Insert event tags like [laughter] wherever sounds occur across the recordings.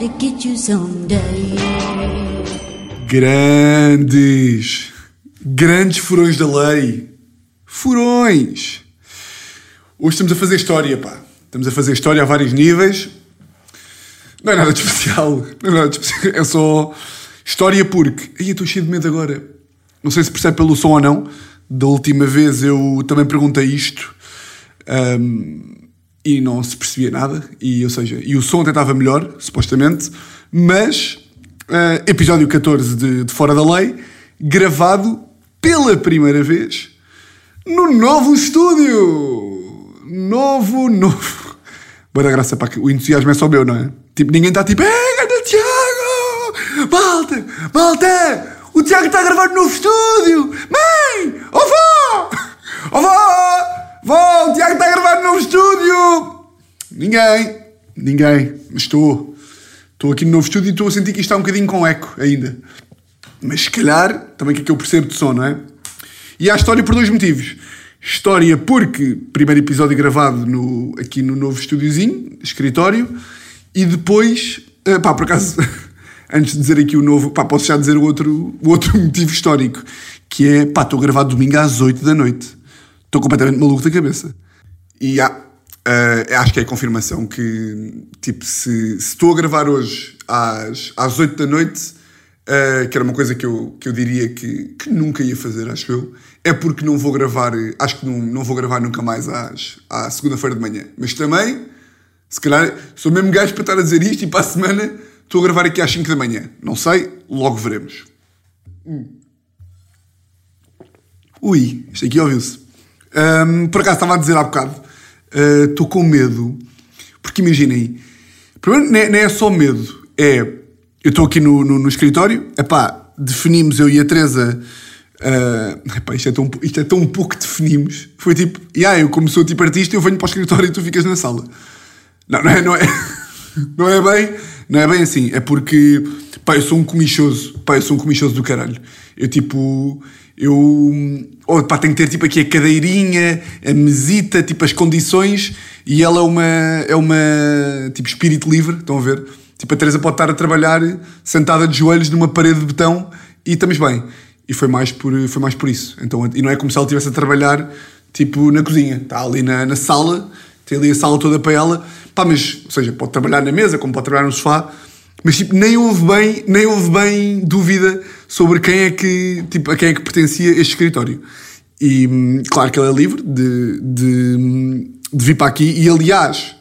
to get you someday. Grandes, grandes furões da lei. Furões. Hoje estamos a fazer história, pá. Estamos a fazer história a vários níveis. Não é nada de especial. Não é nada de especial. É só história porque. Eu estou cheio de medo agora. Não sei se percebe pelo som ou não. Da última vez eu também perguntei isto. ahm, e não se percebia nada. E, ou seja, e o som até estava melhor, supostamente. Mas ah, episódio 14 de, de Fora da Lei, gravado pela primeira vez no novo estúdio! Novo, novo. [laughs] Boa da graça, pá, o entusiasmo é só meu, não é? Tipo, ninguém está tipo, ei, ganda Tiago! Malta, malta! O Tiago está a gravar no novo estúdio! Mãe! Ó vó! [laughs] Vó, o Tiago está a gravar no novo estúdio! Ninguém, ninguém, mas estou. Estou aqui no novo estúdio e estou a sentir que isto está um bocadinho com eco ainda. Mas se calhar, também que é que eu percebo de som, não é? E há história por dois motivos. História porque, primeiro episódio gravado no, aqui no novo estúdiozinho, escritório, e depois, eh, pá, por acaso, [laughs] antes de dizer aqui o novo, pá, posso já dizer o outro, o outro [laughs] motivo histórico, que é, pá, estou gravado domingo às 8 da noite. Estou completamente maluco da cabeça. E há, eh, acho que é a confirmação que, tipo, se, estou a gravar hoje às, às 8 da noite, Uh, que era uma coisa que eu, que eu diria que, que nunca ia fazer, acho eu, é porque não vou gravar, acho que não, não vou gravar nunca mais às, à segunda-feira de manhã. Mas também, se calhar, sou mesmo gajo para estar a dizer isto e para a semana estou a gravar aqui às 5 da manhã. Não sei, logo veremos. Hum. Ui, isto aqui ouviu-se. Um, por acaso estava a dizer há bocado, uh, estou com medo, porque imaginem, primeiro não é, não é só medo, é eu estou aqui no, no, no escritório, epá, definimos eu e a Teresa. Uh, epá, isto, é tão, isto é tão pouco definimos. Foi tipo, yeah, eu como sou tipo artista, eu venho para o escritório e tu ficas na sala. Não, não é, não é, [laughs] não é bem, não é bem assim. É porque, pá, eu sou um comichoso, pá, eu sou um comichoso do caralho. Eu tipo, eu, oh, pá, tenho que ter tipo aqui a cadeirinha, a mesita, tipo as condições, e ela é uma, é uma, tipo, espírito livre, estão a ver? Tipo, a Teresa pode estar a trabalhar sentada de joelhos numa parede de betão e estamos bem. E foi mais por, foi mais por isso. Então, e não é como se ela estivesse a trabalhar, tipo, na cozinha. Está ali na, na sala, tem ali a sala toda para ela. Pá, mas, ou seja, pode trabalhar na mesa, como pode trabalhar no sofá. Mas, tipo, nem houve bem, nem houve bem dúvida sobre quem é que, tipo, a quem é que pertencia este escritório. E, hum, claro que ela é livre de, de, de vir para aqui. E, aliás,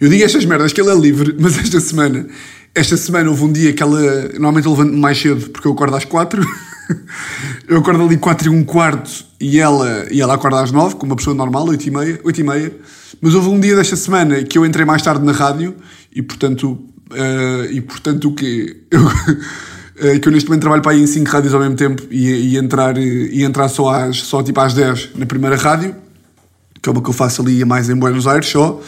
eu digo estas merdas que ele é livre, [laughs] mas esta semana, esta semana houve um dia que ela. Normalmente eu levanto-me mais cedo porque eu acordo às 4. [laughs] eu acordo ali 4 e um quarto e ela, e ela acorda às 9, como uma pessoa normal, 8 e meia, 8 e meia. Mas houve um dia desta semana que eu entrei mais tarde na rádio e portanto. Uh, e portanto o quê? Eu, uh, [laughs] que eu neste momento trabalho para aí em 5 rádios ao mesmo tempo e, e entrar, e entrar só, às, só tipo às 10 na primeira rádio, que é uma que eu faço ali mais em Buenos Aires só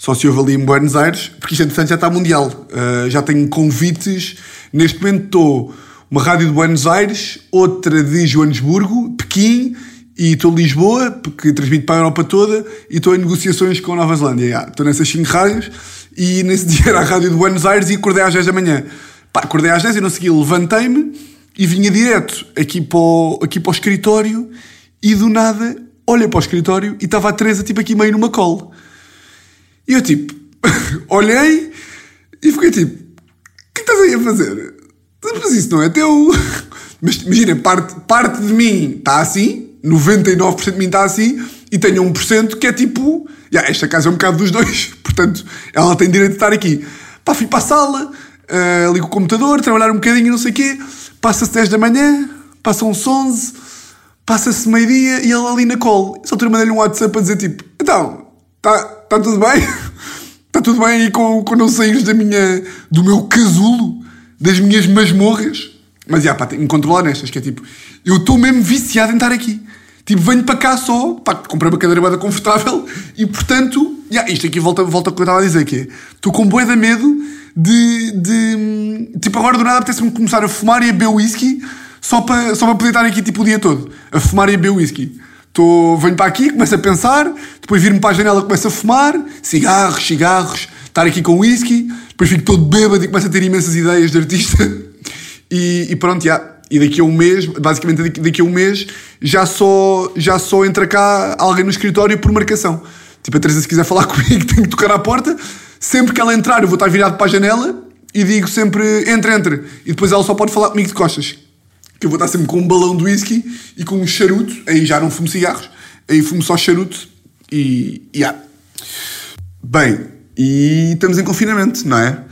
só se houve ali em Buenos Aires, porque isto entretanto já está mundial. Uh, já tenho convites. Neste momento estou uma rádio de Buenos Aires, outra de Joanesburgo, Pequim e estou em Lisboa, porque transmito para a Europa toda, e estou em negociações com a Nova Zelândia. Yeah, estou nessas 5 rádios e nesse [laughs] dia era a rádio de Buenos Aires e acordei às 10 da manhã. Pá, acordei às 10 e não segui, levantei-me e vinha direto aqui para, o, aqui para o escritório e do nada olhei para o escritório e estava a Teresa tipo aqui meio numa call. E eu tipo, [laughs] olhei e fiquei tipo, o que estás aí a fazer? Mas isso não é teu. [laughs] Mas imagina, parte, parte de mim está assim, 99% de mim está assim, e tenho 1% que é tipo, yeah, esta casa é um bocado dos dois, [laughs] portanto, ela tem direito de estar aqui. Pá, fui para a sala, uh, ligo o computador, trabalhar um bocadinho, não sei o quê, passa-se 10 da manhã, passam-se 11, passa-se meio-dia e ela ali na call. Só altura mandei-lhe um WhatsApp a dizer tipo, então, está tá tudo bem? Está [laughs] tudo bem aí com, com não saíres da minha, do meu casulo, das minhas masmorras? Mas já, pá, tenho que me controlar nestas, que é tipo, eu estou mesmo viciado em estar aqui. Tipo, venho para cá só, pá, comprei uma cadeira bada confortável e, portanto, já, isto aqui volta, volta ao que eu estava a dizer, que é, estou com bué de medo de, de, tipo, agora do nada apetece-me começar a fumar e a beber whisky só para, só para poder estar aqui, tipo, o dia todo, a fumar e a beber whisky. Tô, venho para aqui, começo a pensar, depois vir-me para a janela, começo a fumar, cigarros, cigarros, estar aqui com whisky, depois fico todo bêbado e começo a ter imensas ideias de artista. [laughs] E, e pronto, já. E daqui a um mês, basicamente daqui, a um mês, já só, já só entra cá alguém no escritório por marcação. Tipo, a Teresa, se quiser falar [laughs] comigo, tem que tocar à porta. Sempre que ela entrar, eu vou estar virado para a janela e digo sempre: entra, entra. E depois ela só pode falar comigo de costas. Que eu vou estar sempre com um balão de whisky e com um charuto. Aí já não fumo cigarros, aí fumo só charuto e. Yeah. Bem, e estamos em confinamento, não é?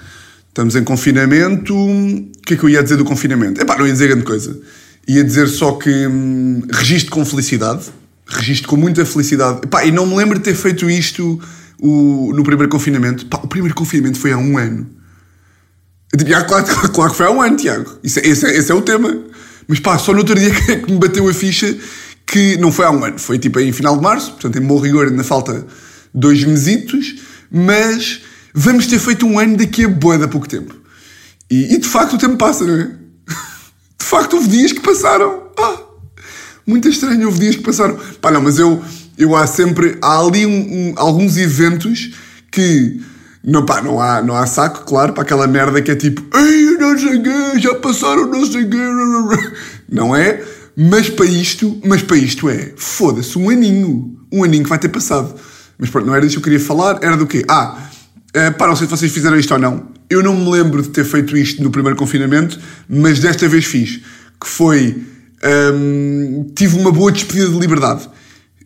Estamos em confinamento. O que é que eu ia dizer do confinamento? Epá, não ia dizer grande coisa. Ia dizer só que hum, registro com felicidade. Registro com muita felicidade. Epá, e não me lembro de ter feito isto o, no primeiro confinamento. Epá, o primeiro confinamento foi há um ano. Ah, claro, [laughs] claro, que foi há um ano, Tiago. Isso, é, esse, é, esse é o tema. Mas pá, só no outro dia [laughs] que me bateu a ficha que não foi há um ano. Foi tipo em final de março. Portanto, em bom rigor ainda falta dois mesitos. Mas vamos ter feito um ano daqui a boa da pouco tempo. E, e, de facto o tempo passa, não é? De facto houve dias que passaram. Ah, muito estranho, houve dias que passaram. Pá, não, mas eu, eu há sempre. Há ali um, um, alguns eventos que. Não, pá, não há, não há saco, claro, para aquela merda que é tipo. Ei, não sei já passaram não sei. Não é? Mas para isto, mas para isto é. Foda-se, um aninho. Um aninho que vai ter passado. Mas pronto, não era disso que eu queria falar, era do quê? Ah, Uh, pá, não sei se vocês fizeram isto ou não. Eu não me lembro de ter feito isto no primeiro confinamento, mas desta vez fiz. Que foi. Um, ehm, tive uma boa despedida de liberdade.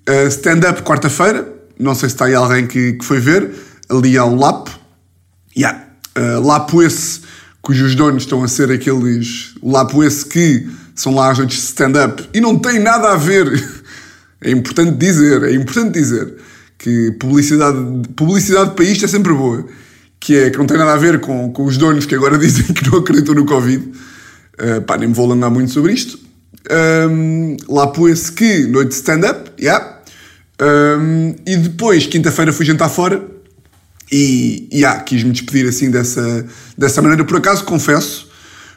Uh, Stand-up quarta-feira. Não sei se está aí alguém que, que foi ver. Ali ao Lapo. Yeah. Uh, Lapo esse, cujos donos estão a ser aqueles. Lapo esse que são lá as noites de stand-up. E não tem nada a ver. [laughs] É importante dizer, é importante dizer que publicidade, publicidade para isto é sempre boa, que é que não tem nada a ver com, com os donos que agora [laughs] dizem que não acreditam no Covid. Uh, pá, nem me vou alongar muito sobre isto. Um, lá pôs-se que noite de stand-up, yeah. Um, e depois, quinta-feira, fui jantar fora e, yeah, quis-me despedir assim dessa, dessa maneira. Por acaso, confesso,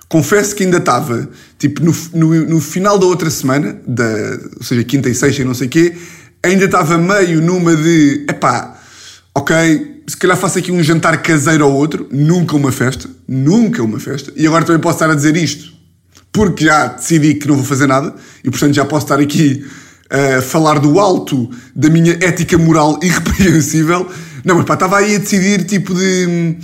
confesso que ainda estava, tipo, no, no, no, final da outra semana, da, ou seja, quinta e sexta e não sei o quê, ainda estava meio numa de epá, ok, se calhar faço aqui um jantar caseiro ou outro, nunca uma festa, nunca uma festa, e agora também posso estar a dizer isto porque já decidi que não vou fazer nada e portanto já posso estar aqui a falar do alto da minha ética moral [laughs] irrepreensível. Não, mas pá, estava aí a decidir tipo de.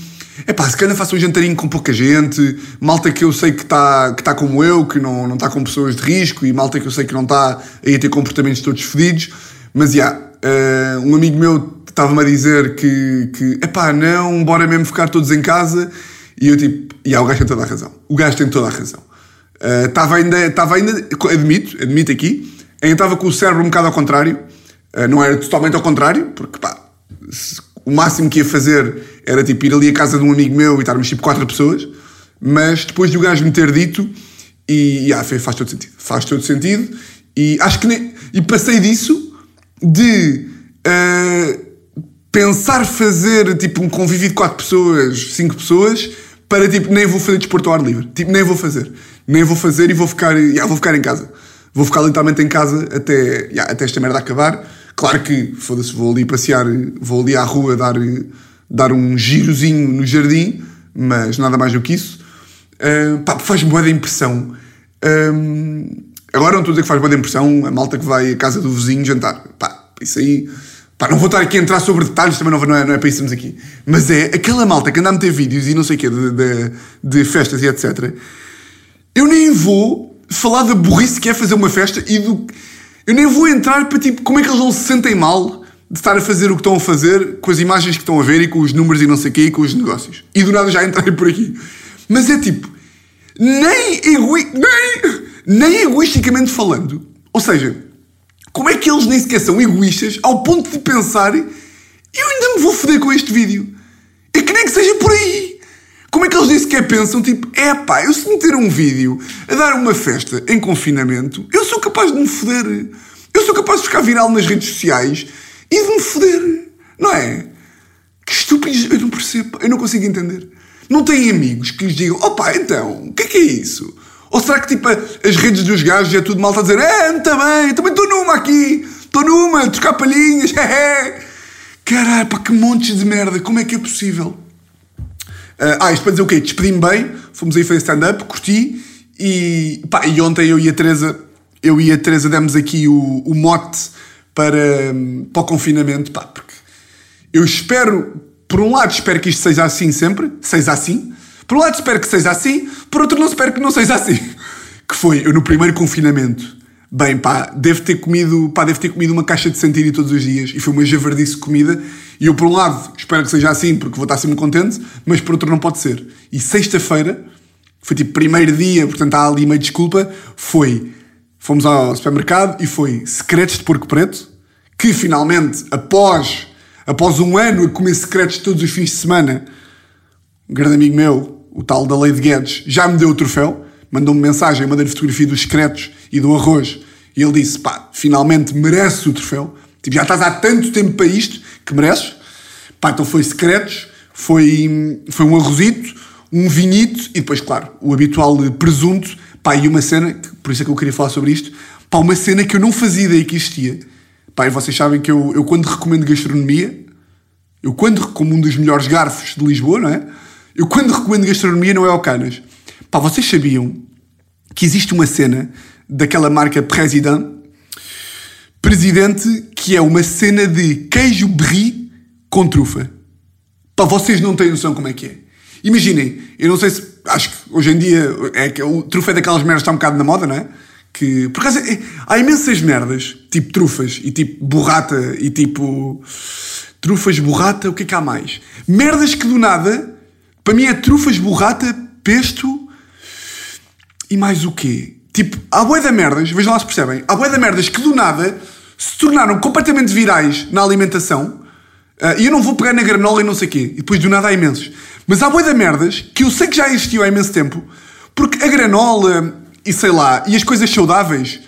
É pá, se calhar faço um jantarinho com pouca gente, malta que eu sei que está que tá como eu, que não está com pessoas de risco e malta que eu sei que não está aí a ter comportamentos todos fedidos. Mas, já, yeah, uh, um amigo meu estava-me a dizer que, que, epá, não, bora mesmo ficar todos em casa. E eu, tipo, e yeah, o gajo tem toda a razão. O gajo tem toda a razão. Estava uh, ainda, estava ainda, admito, admito aqui, ainda estava com o cérebro um bocado ao contrário. Uh, não era totalmente ao contrário, porque, pá, se, o máximo que ia fazer era, tipo, ir ali à casa de um amigo meu e estarmos, tipo, quatro pessoas. Mas depois de o gajo me ter dito, e, yeah, faz todo sentido. Faz todo sentido. E acho que nem, e passei disso de uh, pensar fazer tipo um convívio de 4 pessoas, 5 pessoas, para tipo, nem vou fazer desporto ao ar livre. Tipo, nem vou fazer. Nem vou fazer e vou ficar, yeah, vou ficar em casa. Vou ficar literalmente em casa até, yeah, até esta merda acabar. Claro que, foda-se, vou ali passear, vou ali à rua dar, dar um girozinho no jardim, mas nada mais do que isso. Uh, pá, faz-me boa impressão. Um, Agora não estou a dizer que faz boa impressão a malta que vai à casa do vizinho jantar. Pá, isso aí. Pá, não vou estar aqui a entrar sobre detalhes, também não, é, não é para isso aqui. Mas é aquela malta que anda a meter vídeos e não sei o quê de, de, de, festas e etc. Eu nem vou falar da burrice que é fazer uma festa e do. Eu nem vou entrar para tipo como é que eles não se sentem mal de estar a fazer o que estão a fazer com as imagens que estão a ver e com os números e não sei o quê e com os negócios. E do nada já entrei por aqui. Mas é tipo. Nem egoi... Nem nem egoisticamente falando. Ou seja, como é que eles nem sequer são egoístas ao ponto de pensar eu ainda me vou foder com este vídeo? É que nem que seja por aí. Como é que eles nem sequer pensam, tipo, é pá, eu se meter um vídeo a dar uma festa em confinamento, eu sou capaz de me foder. Eu sou capaz de ficar viral nas redes sociais e de me foder. Não é? Que estúpidos, eu não percebo, eu não consigo entender. Não têm amigos que lhes digam, opá, então, o que é que é isso? Ou será que tipo as redes dos gajos é tudo mal a dizer é, bem, também estou numa aqui, estou numa, trocar palhinhas, [laughs] Caralho, pá, que montes de merda, como é que é possível? ah, isto para dizer o quê? Despedi-me bem, fomos aí fazer stand-up, curti e, pá, e ontem eu e a Teresa, eu e a Teresa demos aqui o, o mote para, para o confinamento, pá, porque eu espero, por um lado espero que isto seja assim sempre, seja assim, por um lado espero que seja assim, por outro não espero que não seja assim. Que foi, eu no primeiro confinamento, bem pá, devo ter comido, pá, devo ter comido uma caixa de centírio todos os dias e foi uma javardice comida e eu por um lado espero que seja assim porque vou estar sempre contente, mas por outro não pode ser. E sexta-feira, foi tipo primeiro dia, portanto há ali meio desculpa, foi, fomos ao supermercado e foi secretos de porco preto, que finalmente, após, após um ano a comer secretos todos os fins de semana, um grande amigo meu, o tal da Lei de Guedes, já me deu o troféu, mandou-me mensagem, mandei fotografia dos secretos e do arroz, e ele disse, pá, finalmente mereces o troféu, tipo, já estás há tanto tempo para isto, que mereces, pá, então foi secretos, foi, foi um arrozito, um vinhito e depois, claro, o habitual presunto, pá, e uma cena, por isso é que eu queria falar sobre isto, pá, uma cena que eu não fazia ideia que existia. Pá, e vocês sabem que eu, eu quando recomendo gastronomia, eu quando, como um dos melhores garfos de Lisboa, não é? Eu quando recomendo gastronomia não é ao Canas. Pá, vocês sabiam que existe uma cena daquela marca President, Presidente, que é uma cena de queijo brie com trufa. Pá, vocês não têm noção como é que é. Imaginem, eu não sei se. Acho que hoje em dia é que o trufa é daquelas merdas que está um bocado na moda, não é? Que, por acaso, é, há imensas merdas, tipo trufas e tipo borrata e tipo. Trufas, borrata, o que é que há mais? Merdas que do nada, para mim é trufas, borrata, pesto e mais o quê? Tipo, há bué da merdas, vejam lá se percebem, há bué da merdas que do nada se tornaram completamente virais na alimentação uh, e eu não vou pegar na granola e não sei o quê, e depois do nada há imensos. Mas há bué da merdas que eu sei que já existiu há imenso tempo, porque a granola e sei lá, e as coisas saudáveis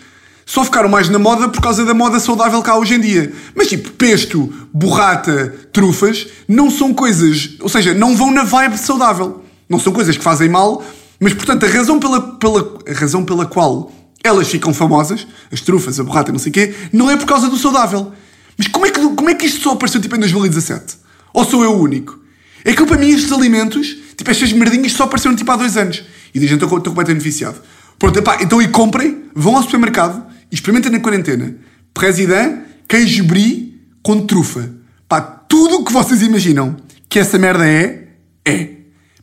só ficaram mais na moda por causa da moda saudável que há hoje em dia. Mas tipo, pesto, borrata, trufas, não são coisas, ou seja, não vão na vibe saudável. Não são coisas que fazem mal, mas portanto a razão pela, pela, a razão pela qual elas ficam famosas, as trufas, a borrata, não sei o quê, não é por causa do saudável. Mas como é que, como é que isto só apareceu tipo em 2017? Ou sou eu o único? É que para mim estes alimentos, tipo estas merdinhas, só apareceram tipo há dois anos. E dizem, estou, estou completamente viciado. Pronto, epá, então e comprem, vão ao supermercado e experimentem na quarentena. President, queijo brie com trufa. Pá, tudo o que vocês imaginam que essa merda é, é.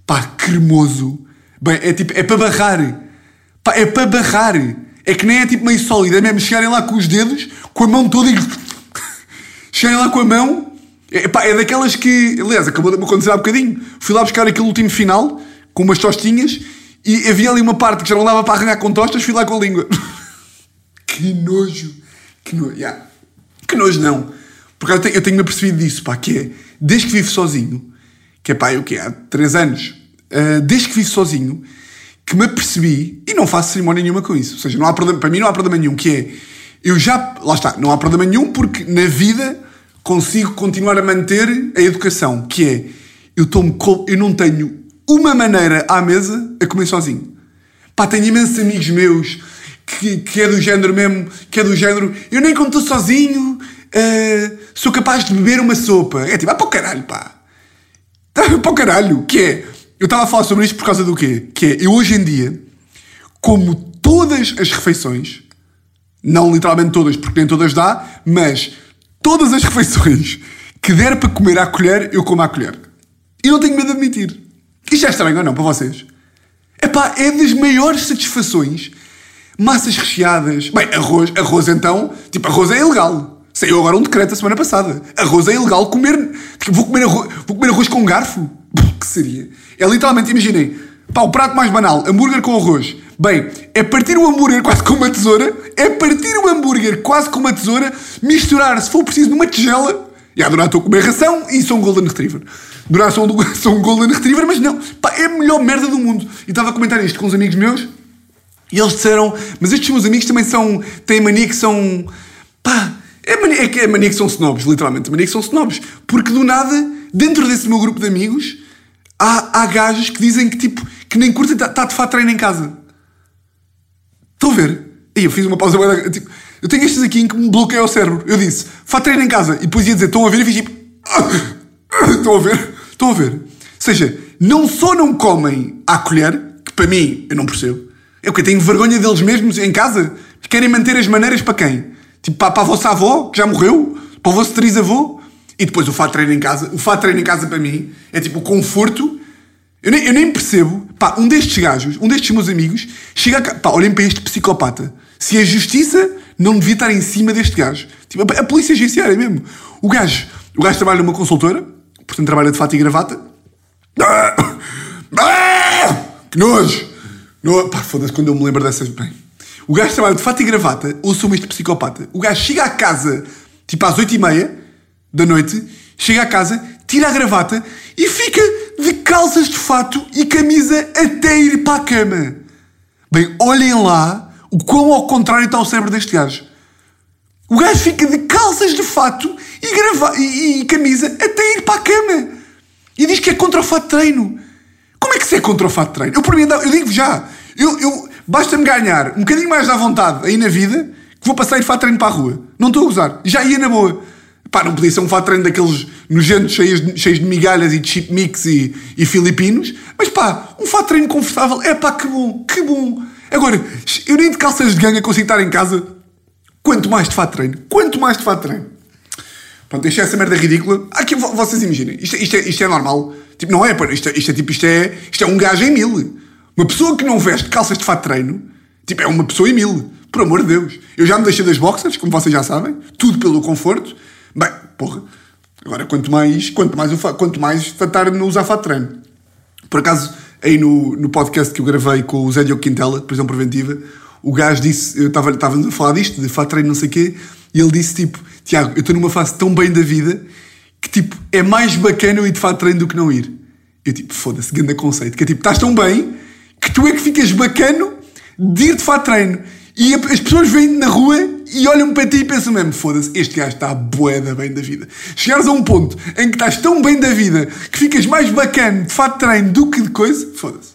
Pá, cremoso. Bem, é tipo, é para barrar. Pá, é para barrar. É que nem é tipo meio sólido, é mesmo chegarem lá com os dedos, com a mão toda e. [laughs] chegarem lá com a mão. É, pá, é daquelas que. Aliás, acabou de me acontecer há bocadinho. Fui lá buscar aquele último final, com umas tostinhas, e havia ali uma parte que já não dava para arranhar com tostas, fui lá com a língua. [laughs] que nojo. Que nojo. Yeah. Que nojo não. Porque eu tenho, eu tenho-me apercebido disso, pá, que é, desde que vivo sozinho, que é pá, eu que há 3 anos, uh, desde que vivo sozinho, que me apercebi, e não faço cerimónia nenhuma com isso, ou seja, não há problema, para mim não há problema nenhum, que é, eu já, lá está, não há problema nenhum porque na vida consigo continuar a manter a educação, que é, eu, tomo, eu não tenho uma maneira à mesa a comer sozinho. Pá, tenho imensos amigos meus que, que é do género mesmo, que é do género, eu nem como estou sozinho, uh, sou capaz de beber uma sopa. É tipo, ah, para o caralho, pá. [laughs] para o caralho. Que é, eu estava a falar sobre isto por causa do quê? Que é, eu hoje em dia, como todas as refeições, não literalmente todas, porque nem todas dá, mas todas as [laughs] refeições que der para comer à colher, eu como à colher. E não tenho medo de admitir. Isto é estranho ou não para vocês? Epá, é das maiores satisfações. Massas recheadas. Bem, arroz, arroz então, tipo, arroz é ilegal. Saiu agora um decreto a semana passada. Arroz é ilegal comer. Tipo, vou comer arroz, vou comer arroz com garfo. [laughs] que seria? É literalmente, imaginem, pá, o prato mais banal, hambúrguer com arroz. Bem, é partir o hambúrguer quase com uma tesoura, é partir o hambúrguer quase com uma tesoura, misturar, se for preciso, numa tigela. E adorar estou a comer ração e sou um Golden Retriever. Durar um, [laughs] sou um Golden Retriever, mas não, pá, é a melhor merda do mundo. E estava a comentar isto com uns amigos meus e eles disseram, mas estes meus amigos também são, têm mania que são, pá, é, mania, é é mania que são snobs, literalmente, mania que são snobs. Porque do nada, dentro desse meu grupo de amigos, há, há que dizem que tipo, que nem curtem estar tá, tá de fato treino em casa. Estão a ver? E eu fiz uma pausa. Tipo, eu tenho estes aqui em que me bloqueia o cérebro. Eu disse, fato treino em casa. E depois ia dizer, estão a ver? E fiz tipo, [laughs] estão a ver? Estão a ver? Ou seja, não só não comem à colher, que para mim eu não percebo, eu tenho vergonha deles mesmos em casa. Querem manter as maneiras para quem? Tipo, para, para a vossa avó, que já morreu? Para o vosso trisavô? E depois o fato treino em casa. O fato treino em casa para mim é tipo o conforto. Eu nem, eu nem percebo. Pá, um destes gajos, um destes meus amigos, chega a. Pá, olhem para este psicopata. Se a justiça não devia estar em cima deste gajo. Tipo, a, a polícia judiciária mesmo. O gajo, o gajo trabalha numa consultora, portanto trabalha de fato e gravata. [coughs] Ah! [coughs] Ah! Que nojo! No, pá, foda-se quando eu me lembro dessas. Bem, o gajo trabalha de fato e gravata, ouçam este psicopata. O gajo chega à casa, tipo às 8h30 da noite, chega à casa, tira a gravata e fica de calças de fato e camisa até ir para a cama. Bem, olhem lá o quão ao contrário está o cérebro deste gajo. O gajo fica de calças de fato e, grava e, e camisa até ir para a cama. E diz que é contra o fato de treino. Como é que se é contra o fato de treino? Eu, por mim, eu digo já, eu, eu basta-me ganhar um bocadinho mais à vontade aí na vida que vou passar ir fato de treino para a rua. Não estou a usar. Já ia na boa. Pá, não podia ser um fato de treino daqueles nojentos cheios de, cheios de migalhas e de chip mix e, e filipinos. Mas pá, um fato de treino confortável. É pá, que bom, que bom. Agora, eu nem de calças de ganga consigo estar em casa. Quanto mais de fato de treino. Quanto mais de fato de treino. Pronto, deixei essa merda ridícula. Aqui, vocês imaginem. Isto, isto, é, isto é normal. Tipo, não é. Isto, é, isto é tipo, isto é, isto é um gajo em mil. Uma pessoa que não veste calças de fato de treino, tipo, é uma pessoa em mil. Por amor de Deus. Eu já me deixei das boxers, como vocês já sabem. Tudo pelo conforto. Bem, porra. Agora, quanto mais, quanto mais, eu quanto mais fatar no usar fato de treino. Por acaso, aí no, no podcast que eu gravei com o Zé Diogo Quintela, de prisão preventiva, o gajo disse, eu estava a falar disto, de fato de treino, não sei o quê, e ele disse tipo, Tiago, eu estou numa fase tão bem da vida que tipo, é mais bacana eu ir de fato treino do que não ir. Eu tipo, foda-se, grande conceito, que é tipo, estás tão bem que tu é que ficas bacano de ir de fato treino. E as pessoas vêm na rua e olham para ti e pensam mesmo: foda-se, este gajo está boeda bem da vida. Chegares a um ponto em que estás tão bem da vida que ficas mais bacana de fato treino do que de coisa, foda-se.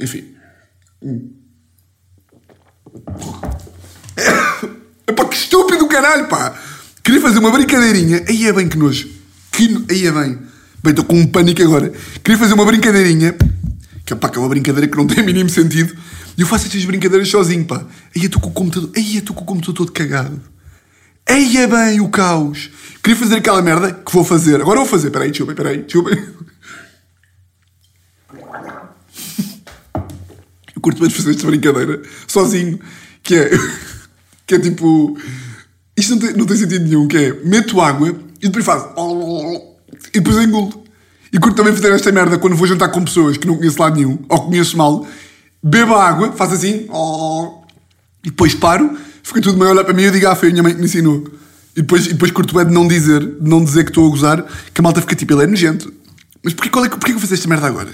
Enfim. [coughs] É pá, que estúpido caralho, pá! Queria fazer uma brincadeirinha. Aí é bem que nojo. Que Aí é bem. Bem, estou com um pânico agora. Queria fazer uma brincadeirinha. Que, pá, é uma brincadeira que não [laughs] tem mínimo sentido. E eu faço estas brincadeiras sozinho, pá. Aí estou com o computador. Aí estou com o computador todo cagado. Aí é bem o caos. Queria fazer aquela merda que vou fazer. Agora vou fazer. Peraí, desculpem, peraí, desculpem. [laughs] Eu curto bem de fazer esta brincadeira sozinho. Que é. [laughs] Que é tipo. Isto não tem, não tem sentido nenhum. Que é. Meto água e depois faço. E depois engulo. E curto também fazer esta merda quando vou jantar com pessoas que não conheço lado nenhum. Ou conheço mal bebo a água, faço assim, e depois paro, fica tudo meio olhar para mim e eu digo, ah, foi a minha mãe que me ensinou. E depois, e depois curto bem de não dizer, de não dizer que estou a gozar, que a malta fica tipo, ele é nojento. Mas porquê, qual é, porquê que eu faço esta merda agora?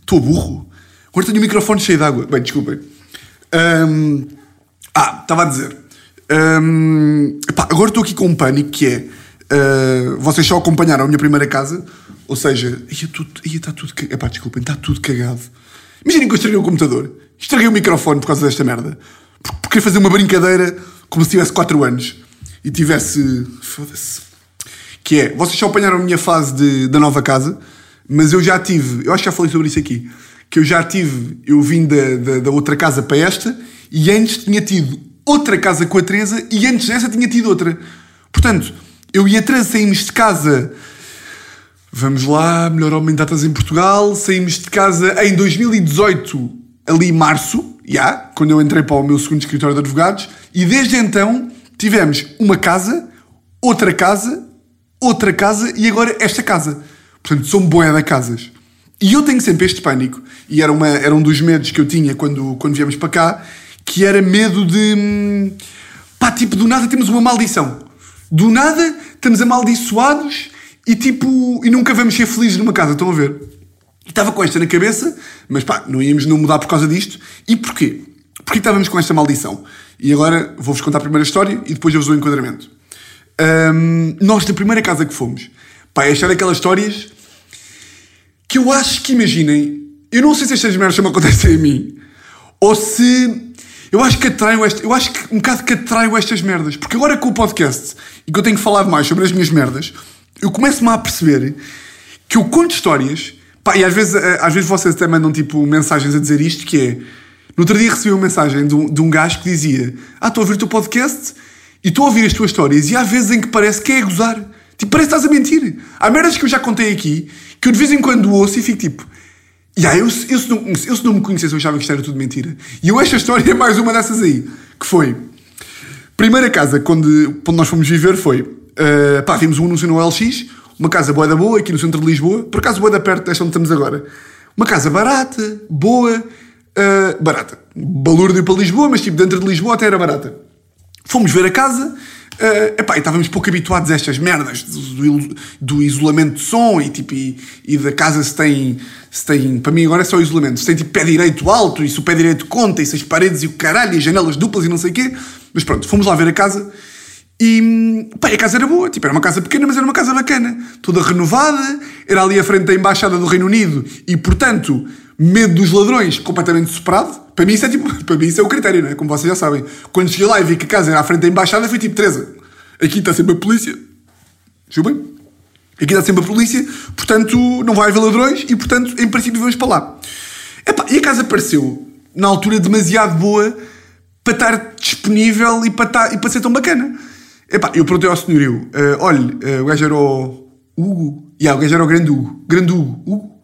Estou burro? Agora tenho o microfone cheio de água. Bem, desculpem. Um, ah, estava a dizer. Um, epá, agora estou aqui com um pânico que é. Uh, vocês só acompanharam a minha primeira casa, ou seja, ia, tudo, ia está tudo. Epá, desculpem, está tudo cagado. Imaginem que eu estraguei o computador. Estraguei o microfone por causa desta merda. Porque queria fazer uma brincadeira como se tivesse 4 anos. E tivesse. Foda-se. Que é, vocês só apanharam a minha fase de, da nova casa, mas eu já tive. Eu acho que já falei sobre isso aqui. Que eu já tive. Eu vim da, da, da outra casa para esta, e antes tinha tido outra casa com a Teresa, e antes dessa tinha tido outra. Portanto, eu e a Teresa saímos de casa Vamos lá, melhor homem de datas em Portugal. Saímos de casa em 2018, ali março, já, yeah, quando eu entrei para o meu segundo escritório de advogados. E desde então tivemos uma casa, outra casa, outra casa e agora esta casa. Portanto, são boé de casas. E eu tenho sempre este pânico, e era, uma, era um dos medos que eu tinha quando, quando viemos para cá, que era medo de. Hum, pá, tipo, do nada temos uma maldição. Do nada estamos amaldiçoados e tipo, e nunca vamos ser felizes numa casa, estão a ver? E estava com esta na cabeça, mas pá, não íamos não mudar por causa disto. E porquê? Porquê estávamos com esta maldição? E agora vou-vos contar a primeira história e depois eu vos dou o enquadramento. Um, nós, da primeira casa que fomos, pá, esta era aquelas histórias que eu acho que, imaginem, eu não sei se estas merdas me acontecem a mim, ou se eu acho que atraio eu acho que um bocado que atraio estas merdas, porque agora com o podcast e que eu tenho falado mais sobre as minhas merdas, eu começo-me a perceber que eu conto histórias, Pá, e às vezes, eh, às vezes vocês até mandam tipo mensagens a dizer isto, que é... No outro dia recebi uma mensagem de um, de um gajo que dizia Ah, estou a ouvir o teu podcast e estou a ouvir as tuas histórias e há vezes em que parece que é a gozar. Tipo, parece que estás a mentir. Há merdas que eu já contei aqui que eu de vez em quando ouço e fico tipo Yeah, eu, eu, se não, eu se não me conhecesse, eu achava que isto era tudo mentira. E eu, esta história é mais uma dessas aí. Que foi... Primeira casa, quando, quando nós fomos viver, foi... Uh, pá, vimos um anúncio no LX, uma casa boa da boa, aqui no centro de Lisboa. Por acaso, boa da perto desta onde estamos agora. Uma casa barata, boa... Uh, barata. Balúrdio para Lisboa, mas tipo, dentro de Lisboa até era barata. Fomos ver a casa... Uh, epá, estávamos pouco habituados a estas merdas do, do isolamento de som e, tipo, e, e, da casa se tem, se tem. Para mim agora é só isolamento. Se tem tipo pé direito alto e se o pé direito conta e se as paredes e o caralho e as janelas duplas e não sei o quê. Mas pronto, fomos lá ver a casa e pá, a casa era boa. Tipo, era uma casa pequena, mas era uma casa bacana. Toda renovada, era ali à frente da Embaixada do Reino Unido e, portanto, medo dos ladrões completamente superado. Para mim isso é tipo, [laughs] para mim isso é o critério, não é? Como vocês já sabem. Quando cheguei lá e vi que a casa era à frente da embaixada, foi tipo, Teresa, aqui está sempre a polícia. Bem? Aqui está sempre a polícia, portanto não vai haver ladrões e, portanto, em princípio vamos para lá. E a casa pareceu, na altura, demasiado boa para estar disponível e para, estar, e para ser tão bacana. Epá, eu perguntei ao senhorio, uh, olha, uh, o gajo era o Hugo? Yeah, o gajo era o grande Hugo. Grande Hugo. Hugo?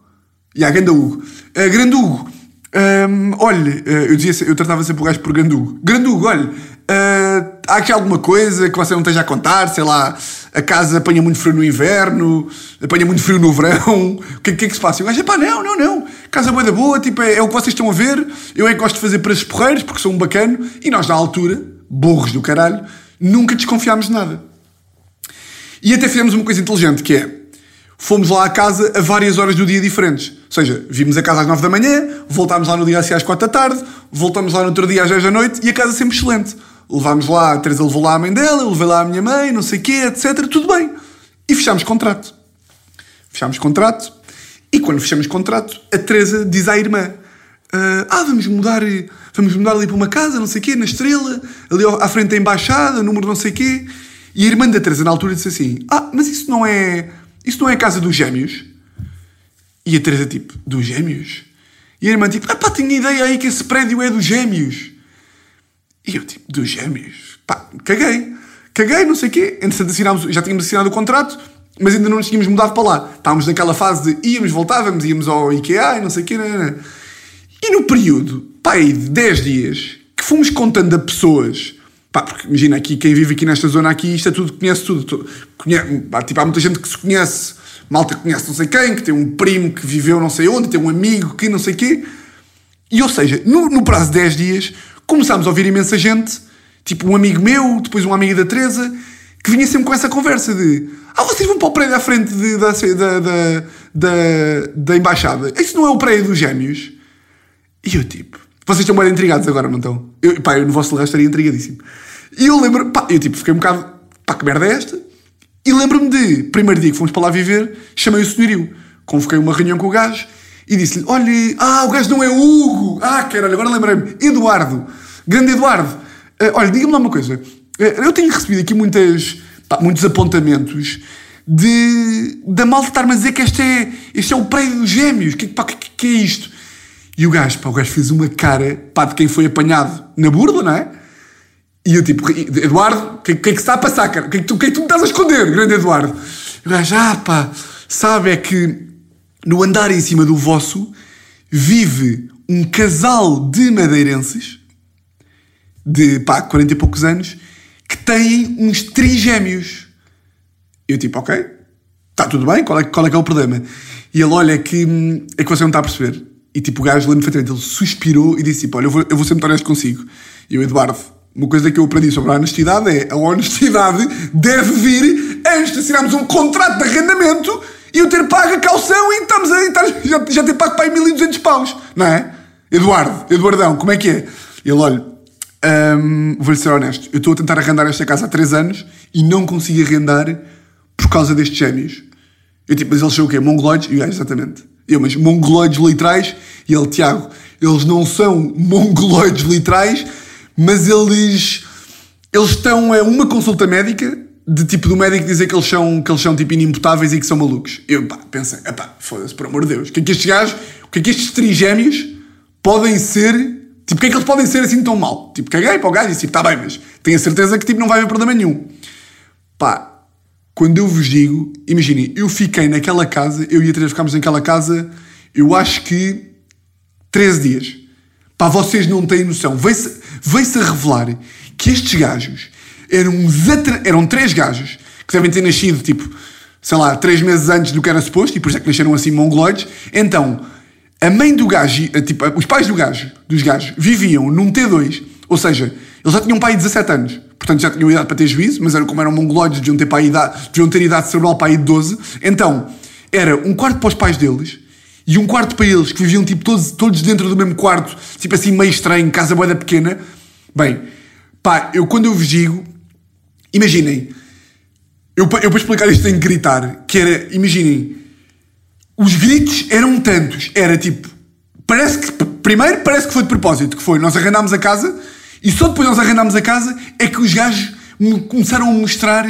Yeah, grande Hugo. Uh, grande Hugo, um, olha, eu, dizia, eu tratava sempre o gajo por. Grande Hugo, olha, uh, há aqui alguma coisa que você não esteja a contar? Sei lá, a casa apanha muito frio no inverno, apanha muito frio no verão. O que, que é que se passa? E o gajo, pá, não, não, não. Casa boa da boa, tipo, é, é, o que vocês estão a ver. Eu é que gosto de fazer para os porreiros, porque sou um bacano. E nós, na altura, burros do caralho, nunca desconfiámos de nada. E até fizemos uma coisa inteligente, que é, fomos lá à casa a várias horas do dia diferentes. Ou seja, vimos a casa às 9 da manhã, voltámos lá no dia às 4 da tarde, voltamos lá no outro dia às 10 da noite e a casa sempre excelente. Levámos lá, a Teresa levou lá a mãe dela, eu levei lá a minha mãe, não sei o quê, etc. Tudo bem. E fechámos contrato. Fechámos contrato e quando fechamos contrato, a Teresa diz à irmã: Ah, vamos mudar, vamos mudar ali para uma casa, não sei o quê, na Estrela, ali à frente da embaixada, número não sei o quê. E a irmã da Teresa na altura disse assim: Ah, mas isso não é. Isso não é a casa dos gêmeos? E a Teresa tipo, dos gêmeos? E a irmã tipo, ah pá, tinha ideia aí que esse prédio é dos gêmeos. E eu tipo, dos gêmeos? Pá, caguei. Caguei, não sei o quê. Entretanto, assinámos, já tínhamos assinado o contrato, mas ainda não nos tínhamos mudado para lá. Estávamos naquela fase de íamos, voltávamos, íamos ao IKEA e não sei o quê. Não, não, não. E no período, pá, de 10 dias, que fomos contando a pessoas Pá, porque imagina aqui, quem vive aqui nesta zona aqui, isto é tudo, conhece tudo. Conhece, pá, tipo, há muita gente que se conhece, malta que conhece não sei quem, que tem um primo que viveu não sei onde, tem um amigo que não sei quê. E ou seja, no, no prazo de 10 dias, começámos a ouvir imensa gente, tipo um amigo meu, depois um amigo da Teresa, que vinha sempre com essa conversa de Ah, vocês vão para o prédio à frente de, da, da, da, da, da embaixada. Isso não é o prédio dos gêmeos? E eu tipo, vocês estão bem intrigados agora, não estão? Eu, pá, eu no vosso lugar estaria intrigadíssimo. E eu lembro, pá, eu tipo, fiquei um bocado, pá, que merda é esta? E lembro-me de, primeiro dia que fomos para lá viver, chamei o senhorio, convoquei uma reunião com o gajo e disse-lhe: olha, ah, o gajo não é Hugo, ah, caralho, agora lembrei-me, Eduardo, grande Eduardo, uh, olha, diga-me lá uma coisa, uh, eu tenho recebido aqui muitas, pá, muitos apontamentos de, da malta estar-me a dizer que este é, este é o prédio dos gêmeos, que, pá, que, que é isto? E o gajo, pá, o gajo fez uma cara, pá, de quem foi apanhado na burla, não é? E eu tipo, Eduardo, o que, que, é que está a passar, cara? O que, é que, tu, que é que tu me estás a esconder, grande Eduardo? O gajo, ah, pá, sabe, é que no andar em cima do vosso vive um casal de madeirenses, de, pá, 40 e poucos anos, que têm uns trigêmeos. Eu tipo, ok, está tudo bem, qual é, qual é que é o problema? E ele, olha, é que, é que você não está a perceber e tipo, o gajo, lembro perfeitamente, ele suspirou e disse tipo, olha, eu vou, eu vou sempre honesto consigo. E o Eduardo, uma coisa que eu aprendi sobre a honestidade é a honestidade deve vir antes de assinarmos um contrato de arrendamento e eu ter pago a calção e estamos a, já, já ter pago para aí 1200 paus, não é? Eduardo, Eduardão, como é que é? Ele, olha, hum, vou-lhe ser honesto, eu estou a tentar arrendar esta casa há 3 anos e não consigo arrendar por causa destes gêmeos. Eu tipo, mas eles são o quê? Mongoloides? Exatamente. Eu, mas mongoloides literais? E ele, Tiago, eles não são mongoloides literais, mas eles, eles estão a uma consulta médica de tipo do médico dizer que eles são, que eles são tipo inimputáveis e que são malucos. Eu pá, pensei, pá, foda-se, por amor de Deus, o que é que estes gajos, o que é que estes trigémeos podem ser, tipo, o que é que eles podem ser assim tão mal? Tipo, caguei para o gajo e disse, tipo, tá bem, mas tenho a certeza que tipo, não vai haver problema nenhum. Pá, quando eu vos digo, imaginem, eu fiquei naquela casa, eu e a Teresa ficámos naquela casa, eu acho que 13 dias. Pá, vocês não têm noção. Veio-se veio a revelar que estes gajos eram, uns eram três gajos que devem ter nascido, tipo, sei lá, três meses antes do que era suposto, e por isso é que nasceram assim mongoloides. Então, a mãe do gajo, eh, tipo, os pais do gajo, dos gajos, viviam num T2, ou seja, eles já tinham um pai de 17 anos, portanto já tinham idade para ter juízo, mas eram, como eram mongoloides, deviam ter, idade, deviam ter idade cerebral para aí de 12. Então, era um quarto para os pais deles e um quarto para eles, que viviam tipo todos, todos dentro do mesmo quarto, tipo assim meio estranho, casa boeda pequena. Bem, pá, eu quando eu vos digo, imaginem, eu, eu para explicar isto tenho que gritar, que era, imaginem, os gritos eram tantos, era tipo, parece que, primeiro parece que foi de propósito, que foi, nós arrendámos a casa, e só depois nós arrendámos a casa é que os gajos me começaram a mostrar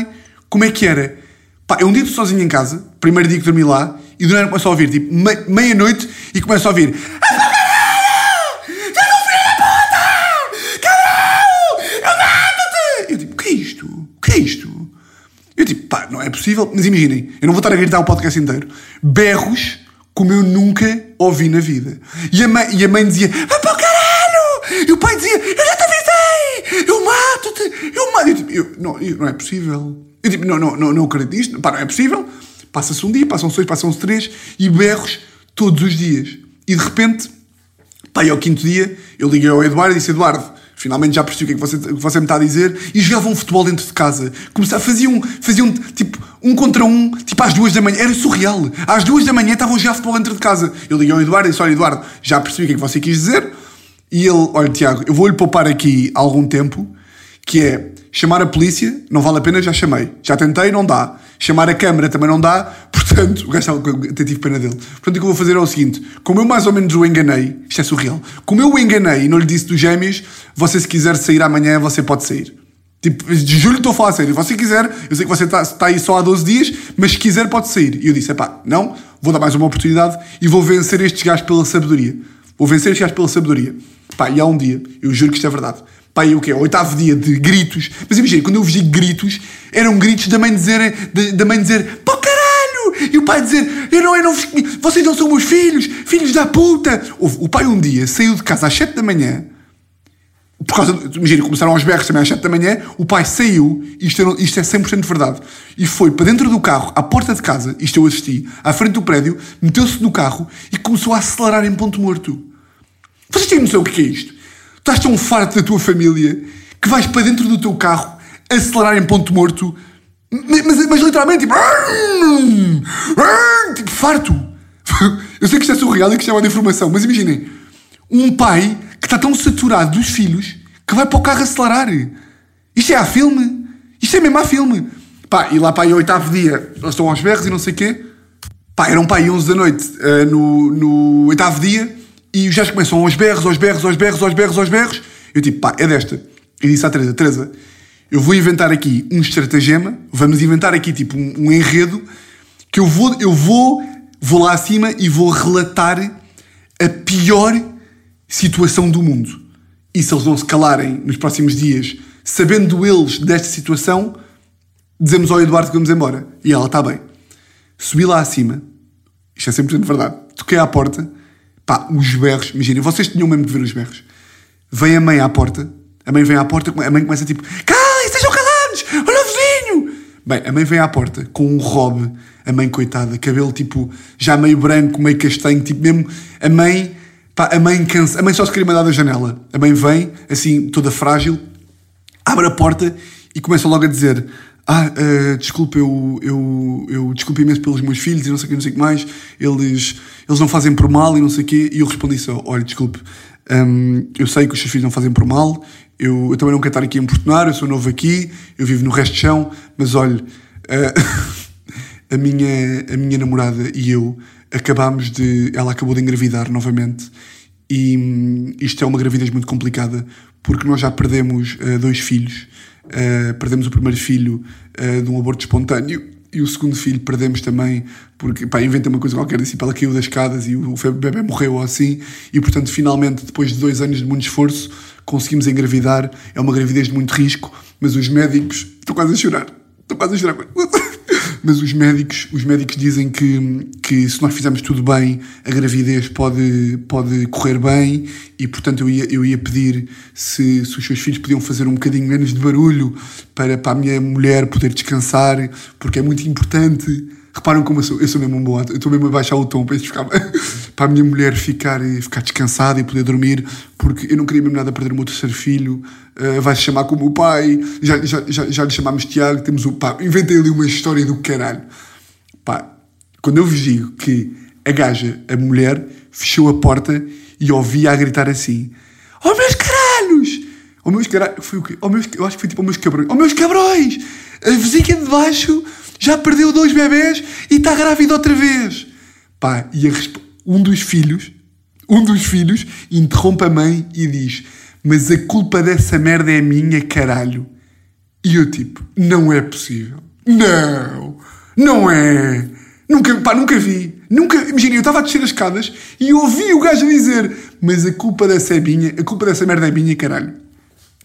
como é que era. Pá, eu um dia sozinho em casa, primeiro dia que dormi lá, e do nada começo a ouvir, tipo, me- meia-noite, e começo a ouvir, Eu tipo, pá, não é possível. Mas imaginem, eu não vou estar a gritar o podcast inteiro. Berros como eu nunca ouvi na vida. E a mãe, e a mãe dizia, ah para o caralho! E o pai dizia, eu já te avisei! Eu mato-te! Eu mato! Eu tipo, eu, não, eu- não é possível. Eu tipo, não, não, não, não acredito nisto. Pá, não é possível. Passa-se um dia, passam-se dois, passam-se três, e berros todos os dias. E de repente, Pá, ao quinto dia, eu liguei ao Eduardo e disse: Eduardo, finalmente já percebi o que é que você, o que você me está a dizer. E jogavam futebol dentro de casa. Começavam, faziam, faziam tipo um contra um, tipo às duas da manhã. Era surreal. Às duas da manhã estavam jogar futebol dentro de casa. Eu liguei ao Eduardo e disse: Olha, Eduardo, já percebi o que é que você quis dizer. E ele: Olha, Tiago, eu vou-lhe poupar aqui algum tempo. Que é chamar a polícia, não vale a pena, já chamei. Já tentei, não dá. Chamar a câmara também não dá. [laughs] Portanto, o gajo até tive pena dele. Portanto, o que eu vou fazer é o seguinte: como eu mais ou menos o enganei, isto é surreal, como eu o enganei e não lhe disse dos gêmeos, você se quiser sair amanhã, você pode sair. Tipo, de julho estou a falar a sério. Se você quiser, eu sei que você está, está aí só há 12 dias, mas se quiser, pode sair. E eu disse: pá, não, vou dar mais uma oportunidade e vou vencer estes gajos pela sabedoria. Vou vencer estes gajos pela sabedoria. Pá, e há um dia, eu juro que isto é verdade. Pá, e o quê? O oitavo dia de gritos. Mas imagina, quando eu vos digo gritos, eram gritos da mãe dizer, da mãe dizer, pô caralho! E o pai dizer, eu não, eu não, vocês não são meus filhos, filhos da puta! O pai um dia saiu de casa às 7 da manhã, por causa, imagina, começaram aos berros também às 7 da manhã, o pai saiu, isto, é- isto é 100% verdade, e foi para dentro do carro, à porta de casa, isto eu assisti, à frente do prédio, meteu-se no carro e começou a acelerar em ponto morto. Vocês têm noção o que é isto? Estás tão farto da tua família que vais para dentro do teu carro acelerar em ponto morto, mas, mas- mas literalmente tipo, [laughs] tipo farto. [laughs] Eu sei que isto é surreal e que isto é uma informação, mas imaginem um pai que está tão saturado dos filhos que vai para o carro acelerar. Isto é a filme. Isto é mesmo a filme. Pá, e lá para aí, oitavo dia, eles estão aos berros e não sei o quê. Pá, eram pá, aí 11 da noite eh, no, no oitavo dia e os gajos começam aos berros, aos berros, aos berros, aos berros, aos berros. Eu tipo, pá, é desta. Eu disse à Teresa, Teresa, eu vou inventar aqui um estratagema, vamos inventar aqui tipo um, um enredo que eu vou, eu vou, vou lá acima e vou relatar a pior situação do mundo. E se eles não se calarem nos próximos dias, sabendo eles desta situação, dizemos ao Eduardo que vamos embora. E ela está bem. Subi lá acima, isto é 100% verdade, toquei à porta, pá, os berros, imaginem, vocês tinham mesmo que ver os berros. Vem a mãe à porta, a mãe vem à porta, a mãe começa tipo, calem, sejam calados, olha o vizinho! Bem, a mãe vem à porta com um robe, a mãe coitada, cabelo tipo, já meio branco, meio castanho, tipo mesmo, a mãe, pá, a mãe cansa, a mãe só se queria mandar da janela. A mãe vem, assim, toda frágil, abre a porta e começa logo a dizer: Ah, desculpa, eu, eu, eu desculpo imenso pelos meus filhos e não sei o que, não sei o que mais, eles, eles não fazem por mal e não sei o quê. E eu respondi só: Olha, desculpe, hum, eu sei que os seus filhos não fazem por mal, eu, eu também não quero estar aqui a importunar, eu sou novo aqui, eu vivo no resto de chão, mas olha, eh, [laughs] a, minha, a minha namorada e eu acabámos de. Ela acabou de engravidar novamente e hum, isto é uma gravidez muito complicada porque nós já perdemos eh, dois filhos Uh, perdemos o primeiro filho uh, de um aborto espontâneo e o segundo filho perdemos também porque, pá, inventa uma coisa qualquer, disse, ela caiu das escadas e o bebê morreu ou assim, e portanto, finalmente, depois de dois anos de muito esforço, conseguimos engravidar. É uma gravidez de muito risco, mas os médicos. Estou quase a chorar. Estou quase a chorar. Mas os médicos, os médicos dizem que, que se nós fizermos tudo bem, a gravidez pode, pode correr bem e, portanto, eu ia, eu ia pedir se, se os seus filhos podiam fazer um bocadinho menos de barulho para, para a minha mulher poder descansar, porque é muito importante Reparam como eu sou, eu sou mesmo um bom ator. Eu estou mesmo a baixar o tom para, ficar, [laughs] para a minha mulher ficar, ficar descansada e poder dormir, porque eu não queria mesmo nada perder o meu terceiro filho. Uh, vai-se chamar como o pai. Já, já, já, já lhe chamámos Tiago. Temos o pá. Inventei ali uma história do caralho. Pá, quando eu vos digo que a gaja, a mulher, fechou a porta e ouvia a gritar assim: Oh meus caralhos! Oh meus caralhos! Foi o quê? Oh meus, eu acho que foi tipo, oh meus cabrões! Oh meus cabrões! A vizinha de baixo já perdeu dois bebés e está grávida outra vez. Pá, e um dos filhos, um dos filhos, interrompe a mãe e diz: Mas a culpa dessa merda é minha, caralho. E eu tipo, não é possível. Não, não é. Nunca, pá, nunca vi. Nunca, imagina, eu estava a descer as escadas e ouvi o gajo dizer: Mas a culpa dessa é minha, a culpa dessa merda é minha, caralho.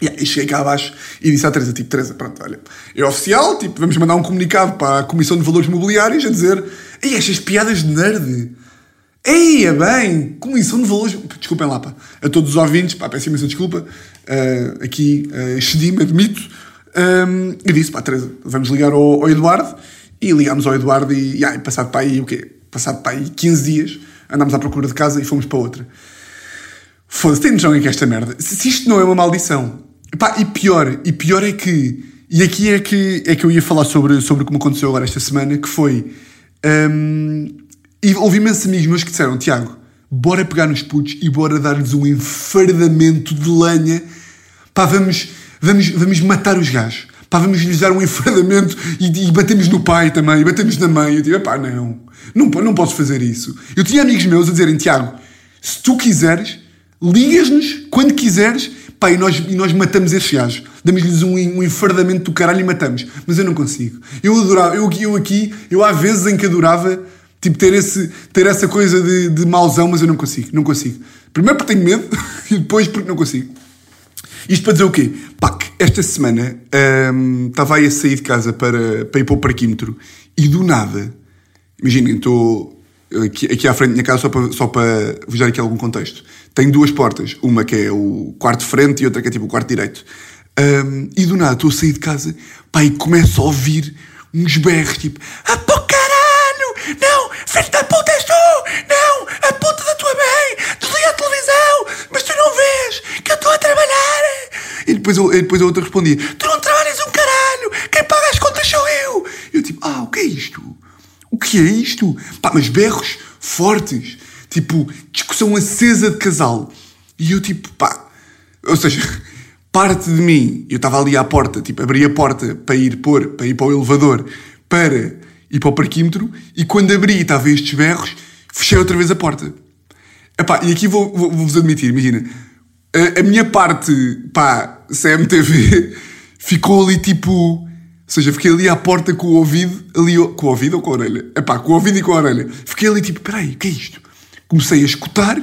Yeah, e cheguei cá abaixo e disse à Teresa, tipo, Teresa, pronto, olha, é oficial, tipo, vamos mandar um comunicado para a Comissão de Valores Mobiliários a dizer, ei, estas piadas de nerd, ei, é bem, Comissão de Valores, desculpem lá, pá, a todos os ouvintes, pá, peço imensa desculpa, uh, aqui uh, excedi-me, admito, um, e disse, pá, Teresa, vamos ligar ao, ao Eduardo, e ligámos ao Eduardo e, yeah, passado para aí, o quê? Passado para aí 15 dias, andámos à procura de casa e fomos para outra. Foda-se, tem noção que é esta merda? Se isto não é uma maldição. Pá, e pior, e pior é que. E aqui é que, é que eu ia falar sobre, sobre como aconteceu agora esta semana, que foi. Um, e houve imensos amigos meus que disseram: Tiago, bora pegar nos putos e bora dar-lhes um enfardamento de lenha. Pá, vamos, vamos, vamos matar os gajos. Pá, vamos lhes dar um enfardamento e, e batemos no pai também, e batemos na mãe. Eu digo: pá, não, não, não posso fazer isso. Eu tinha amigos meus a dizerem: Tiago, se tu quiseres ligas-nos quando quiseres, pá, e nós, e nós matamos esses gajos. Damos-lhes um, um enfardamento do caralho e matamos. Mas eu não consigo. Eu adorava, eu, eu aqui, eu há vezes em que adorava, tipo, ter, esse, ter essa coisa de, de mauzão, mas eu não consigo, não consigo. Primeiro porque tenho medo [laughs] e depois porque não consigo. Isto para dizer o quê? Pá, esta semana hum, estava aí a sair de casa para, para ir para o parquímetro e do nada, imaginem, estou aqui, aqui à frente da minha casa só para, só para vos dar aqui algum contexto tem duas portas. Uma que é o quarto frente e outra que é tipo o quarto direito. Um, e do nada estou a sair de casa, pá, e começo a ouvir uns berros tipo: Ah, pô, caralho! Não! Filho da puta és tu! Não! A puta da tua mãe! Desliga a televisão! Mas tu não vês que eu estou a trabalhar! E depois, eu, depois a outra respondia: Tu não trabalhas um caralho! Quem paga as contas sou eu! E eu tipo: Ah, o que é isto? O que é isto? Pá, mas berros fortes Tipo, discussão acesa de casal. E eu, tipo, pá. Ou seja, [laughs] parte de mim, eu estava ali à porta, tipo, abri a porta para ir pôr, para ir para o elevador, para ir para o parquímetro, e quando abri e estava estes berros, fechei outra vez a porta. Epá, e aqui vou-vos vou, vou admitir, imagina, a, a, minha parte, pá, CMTV, [laughs] ficou ali tipo. Ou seja, fiquei ali à porta com o ouvido, ali, com o ouvido ou com a orelha? Epá, com o ouvido e com a orelha. Fiquei ali tipo, peraí, o que é isto? Comecei a escutar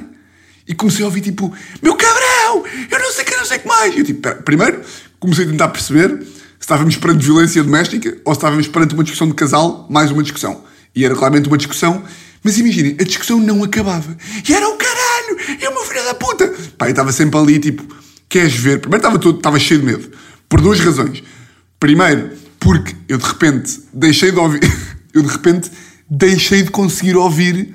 e comecei a ouvir tipo, meu cabrão, eu não sei que, não sei que mais. E eu tipo, primeiro comecei a tentar perceber se estávamos perante violência doméstica ou se estávamos perante uma discussão de casal, mais uma discussão. E era claramente uma discussão, mas imaginem, a discussão não acabava. E era o caralho, é uma filha da puta. Pá, eu estava sempre ali tipo, queres ver? Primeiro estava, todo, estava cheio de medo, por duas razões. Primeiro, porque eu de repente deixei de ouvir, [laughs] eu de repente deixei de conseguir ouvir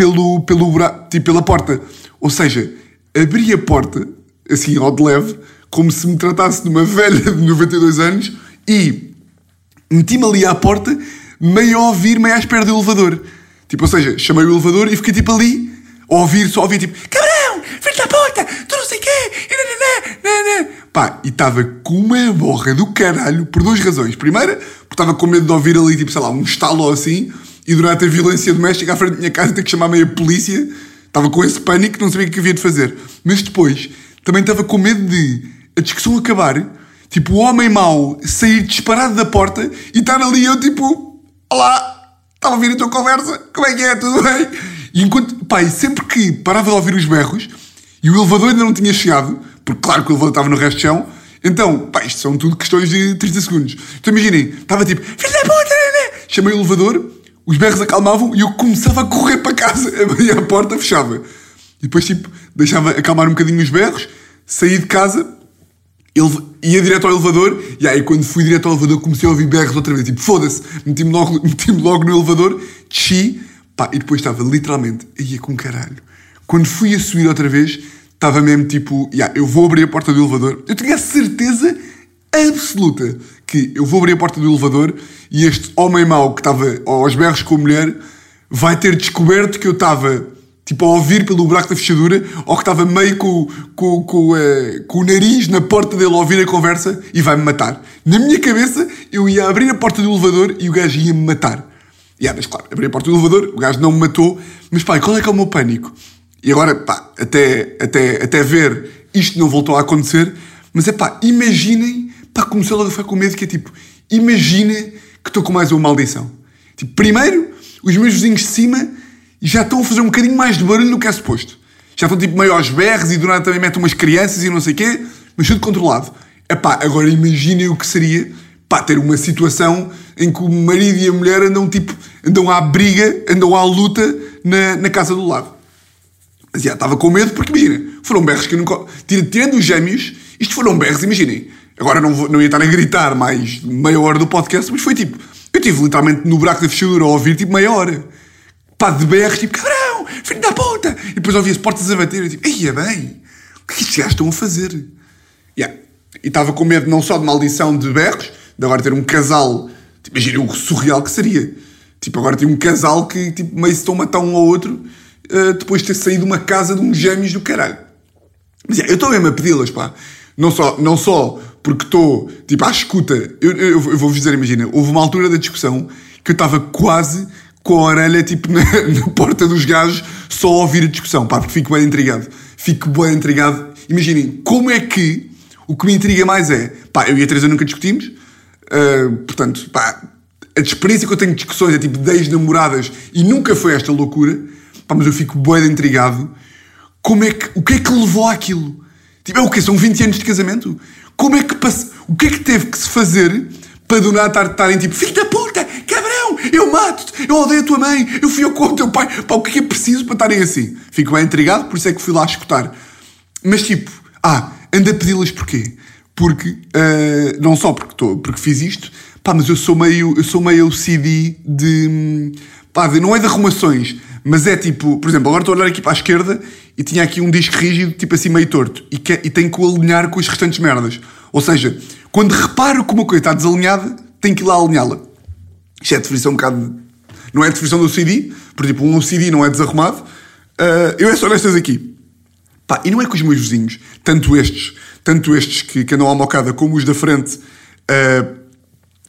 pelo, pelo tipo, pela porta. Ou seja, abri a porta, assim, ao de leve, como se me tratasse de uma velha de 92 anos e meti-me ali à porta, meio a ouvir, meio à espera do elevador. Tipo, ou seja, chamei o elevador e fiquei tipo ali, a ouvir, só a ouvir tipo, cabrão, filho da porta, tu não sei o quê, e nananã, Pá, e estava com uma borra do caralho por duas razões. Primeira, porque estava com medo de ouvir ali, tipo, sei lá, um estalo assim, e durante a violência doméstica à frente da minha casa ter que chamar meio a polícia. Estava com esse pânico, não sabia o que havia de fazer. Mas depois, também estava com medo de a discussão acabar, tipo, o homem mau sair disparado da porta e estar ali eu, tipo, olá, estava a ouvir a tua conversa, como é que é, tudo bem? E enquanto, e sempre que parava de ouvir os berros e o elevador ainda não tinha chegado, porque claro que o elevador estava no resto de chão, então, pá, isto são tudo questões de 30 segundos. Então imaginem, estava tipo, filho da puta, né, né? chamei o elevador, os berros acalmavam e eu começava a correr para casa, [laughs] abria a porta, fechava. E depois, tipo, deixava acalmar um bocadinho os berros, saí de casa, ele ia direto ao elevador, e aí quando fui direto ao elevador comecei a ouvir berros outra vez, tipo, foda-se, meti-me logo, [laughs] meti logo no elevador, desci, pá, e depois estava literalmente, ia com caralho. Quando fui a subir outra vez, estava mesmo tipo, yeah, eu vou abrir a porta do elevador. Eu tinha a certeza absoluta que eu vou abrir a porta do elevador e este homem mau que estava aos berros com a mulher vai ter descoberto que eu estava tipo a ouvir pelo buraco da fechadura ou que estava meio com, com, com, uh, com o nariz na porta dele a ouvir a conversa e vai-me matar. Na minha cabeça eu ia abrir a porta do elevador e o gajo ia-me matar. E yeah, mas claro, abri a porta do elevador, o gajo não me matou, mas pá, qual é que é o meu pânico? E agora, pá, até, até, até ver, isto não voltou a acontecer, mas é pá, imaginem, pá, comecei logo a ficar com medo, que é tipo, imaginem que estou com mais uma maldição. Tipo, primeiro, os meus vizinhos de cima já estão a fazer um bocadinho mais de barulho do que é suposto. Já estão tipo meio aos berros e do nada também metem umas crianças e não sei o quê, mas tudo controlado. Pá, agora imaginem o que seria, pá, ter uma situação em que o marido e a mulher andam tipo, andam à briga, andam à luta na, na casa do lado. Mas já estava com medo porque, imagina, foram berros que eu nunca. Tirando os gêmeos, isto foram berros, imaginem. Agora não, vou, não ia estar a gritar mais meia hora do podcast, mas foi tipo. Eu estive literalmente no buraco da fechadura a ouvir tipo meia hora. Pá, de berros, tipo, cabrão, filho da puta! E depois ouvia as portas a bater tipo, ia bem, o que é que estes gajos estão a fazer? Yeah. E estava com medo não só de maldição de berros, de agora ter um casal. Tipo, imaginem o surreal que seria. Tipo, agora tem um casal que tipo, meio se estão a matar um ao outro uh, depois de ter saído de uma casa de uns gêmeos do caralho. Mas yeah, eu estou mesmo a pedi-las, pá. Não só, não só porque estou, tipo, à escuta. Eu, eu, eu vou-vos dizer, imagina, houve uma altura da discussão que eu estava quase com a orelha, tipo, [laughs] na, na, porta dos gajos, só a ouvir a discussão, pá, porque fico bem intrigado. Fico bem intrigado. Imaginem, como é que o que me intriga mais é, pá, eu e a Teresa nunca discutimos, uh, portanto, pá, a experiência que eu tenho de discussões é tipo 10 namoradas e nunca foi esta loucura. Pá, mas eu fico bem intrigado. Como é que, o que é que levou àquilo? Tipo, é o quê? São 20 anos de casamento? Como é que passe, O que é que teve que se fazer para do nada estarem tipo, filho da puta, cabrão, eu mato-te, eu odeio a tua mãe, eu fui ao com o teu pai. Pá, o que é que é preciso para estarem assim? Fico bem intrigado, por isso é que fui lá escutar. Mas tipo, ah, anda a pedi-las porquê? Porque, uh, não só porque, tô, porque fiz isto, pá, mas eu sou meio, eu sou meio OCD de, pá, de, não é de arrumações, mas é tipo, por exemplo, agora estou a olhar aqui para a esquerda e tinha aqui um disco rígido, tipo assim meio torto, e, que, e tenho que o alinhar com as restantes merdas. Ou seja, quando reparo que uma coisa está desalinhada, tenho que ir lá alinhá-la. Isto é a definição um bocado. Não é a definição do CD, porque tipo, um CD não é desarrumado. Uh, eu é só nestas aqui. Pá, e não é que os meus vizinhos, tanto estes, tanto estes que, que andam à mocada como os da frente, uh,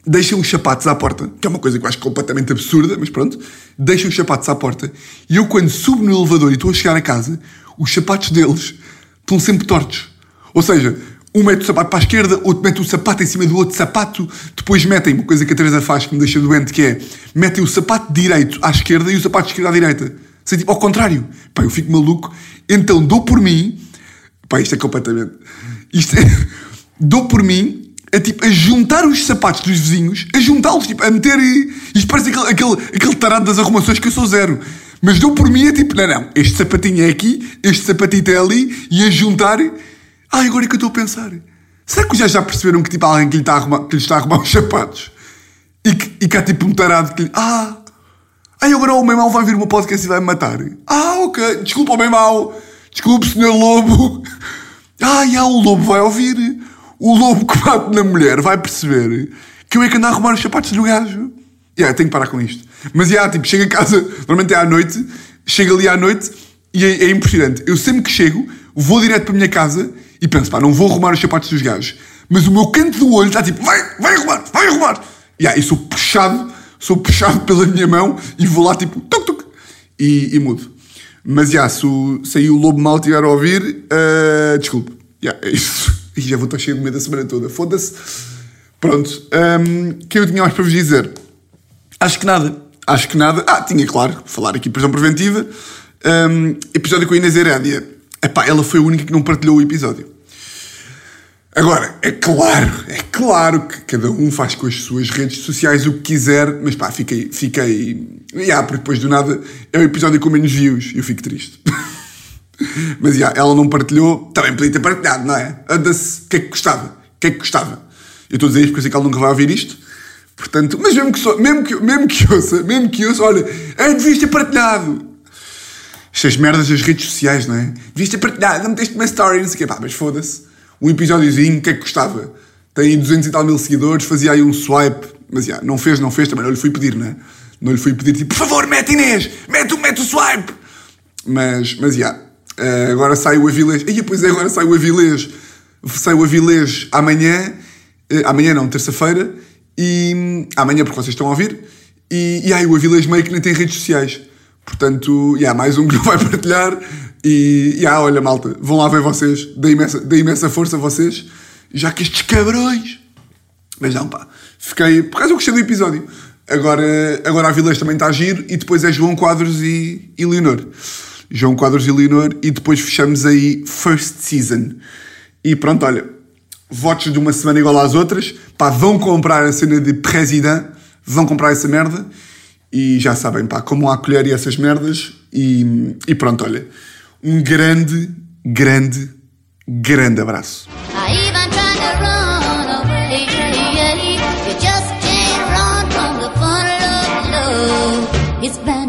deixam os sapatos à porta, que é uma coisa que eu acho completamente absurda, mas pronto, deixam os sapatos à porta, e eu quando subo no elevador e estou a chegar a casa, os sapatos deles estão sempre tortos. Ou seja, um mete o sapato para a esquerda, outro mete o sapato em cima do outro sapato, depois metem, uma coisa que a Teresa faz que me deixa doente, que é, metem o sapato direito à esquerda e o sapato esquerdo à direita. Sei, tipo, ao contrário. Pá, eu fico maluco. Então dou por mim, pá, isto é completamente, isto é, [laughs] dou por mim a, tipo, a juntar os sapatos dos vizinhos, a juntá-los, tipo, a meter. Isto parece aquele, aquele, aquele tarado das arrumações que eu sou zero. Mas deu por mim, é tipo, não, não, este sapatinho é aqui, este sapatinho é ali, e a juntar. Ai, agora é que eu estou a pensar. Será que já já perceberam que tipo, alguém que lhe está a arrumar, que lhe está a arrumar [laughs] os sapatos? E que, e que há tipo um tarado que lhe. Ah! Agora o meu mal vai vir uma podcast e vai me matar. Ah, ok. Desculpa, o meu mal. Desculpe, senhor Lobo. [laughs] Ah, o Lobo vai ouvir o lobo que bate na mulher vai perceber que eu é que ando a arrumar os sapatos do gajo. E yeah, tenho que parar com isto. Mas yeah, tipo, chega a casa, normalmente é à noite, chega ali à noite e é, é, impressionante. Eu sempre que chego, vou direto para a minha casa e penso, pá, não vou arrumar os sapatos dos gajos. Mas o meu canto do olho está tipo, vai, vai arrumar, vai arrumar. E yeah, sou puxado, sou puxado [laughs] pela minha mão e vou lá tipo, tuc, tuc, e, e mudo. Mas já, se, se aí o lobo mal estiver a ouvir, uh, desculpe. Yeah, é isso. Já vou estar cheio de medo a semana toda. Foda-se. Pronto. Um, que eu tinha mais para vos dizer? Acho que nada. Acho que nada. Ah, tinha, claro, falar aqui prisão preventiva. Um, episódio com a Inês Herédia. Epá, ela foi a única que não partilhou o episódio. Agora, é claro, é claro que cada um faz com as suas redes sociais o que quiser, mas pá, fiquei. fiquei yeah, porque depois do nada é o episódio com menos views e eu fico triste. [laughs] mas yeah, ela não partilhou, também podia ter partilhado, não é? Anda-se, o que é que gostava? O que é que gostava? Eu estou a dizer isto porque eu sei que ela nunca vai ouvir isto. Portanto, mas mesmo que, so, mesmo que, mesmo que ouça, mesmo que ouça, olha, é, devias ter partilhado. Estas merdas das redes sociais, não é? Devias ter partilhado, não meteste uma story, não sei o quê. Pá, mas foda-se. Um episódiozinho, o que é que gostava? Tem 200 e tal mil seguidores, fazia aí um swipe. Mas já, não fez, não fez, também não lhe fui pedir, não é? Não lhe fui pedir, tipo, por favor, mete Inês, mete, mete o swipe. Mas, mas já, uh, agora sai o Avilés. E pois é, agora sai o Avilés. Sai o Avilés amanhã Uh, amanhã não, terça-feira. E amanhã, porque vocês estão a ouvir. E, e aí o Avilés meio que nem tem redes sociais. Portanto, há mais um que não vai [laughs] partilhar. E, e ah, olha, malta, vão lá ver vocês. Deem essa força a vocês. Já que estes cabrões. Mas não, pá. Fiquei. Por causa eu gostei do episódio. Agora, agora a Vilés também está a giro. E depois é João Quadros e, e Leonor. João Quadros e Leonor. E depois fechamos aí First Season. E pronto, olha votos de uma semana igual às outras, pá, vão comprar a cena de presidente, vão comprar essa merda e já sabem, pá, como há colher e essas merdas e, e pronto, olha, um grande, grande, grande abraço.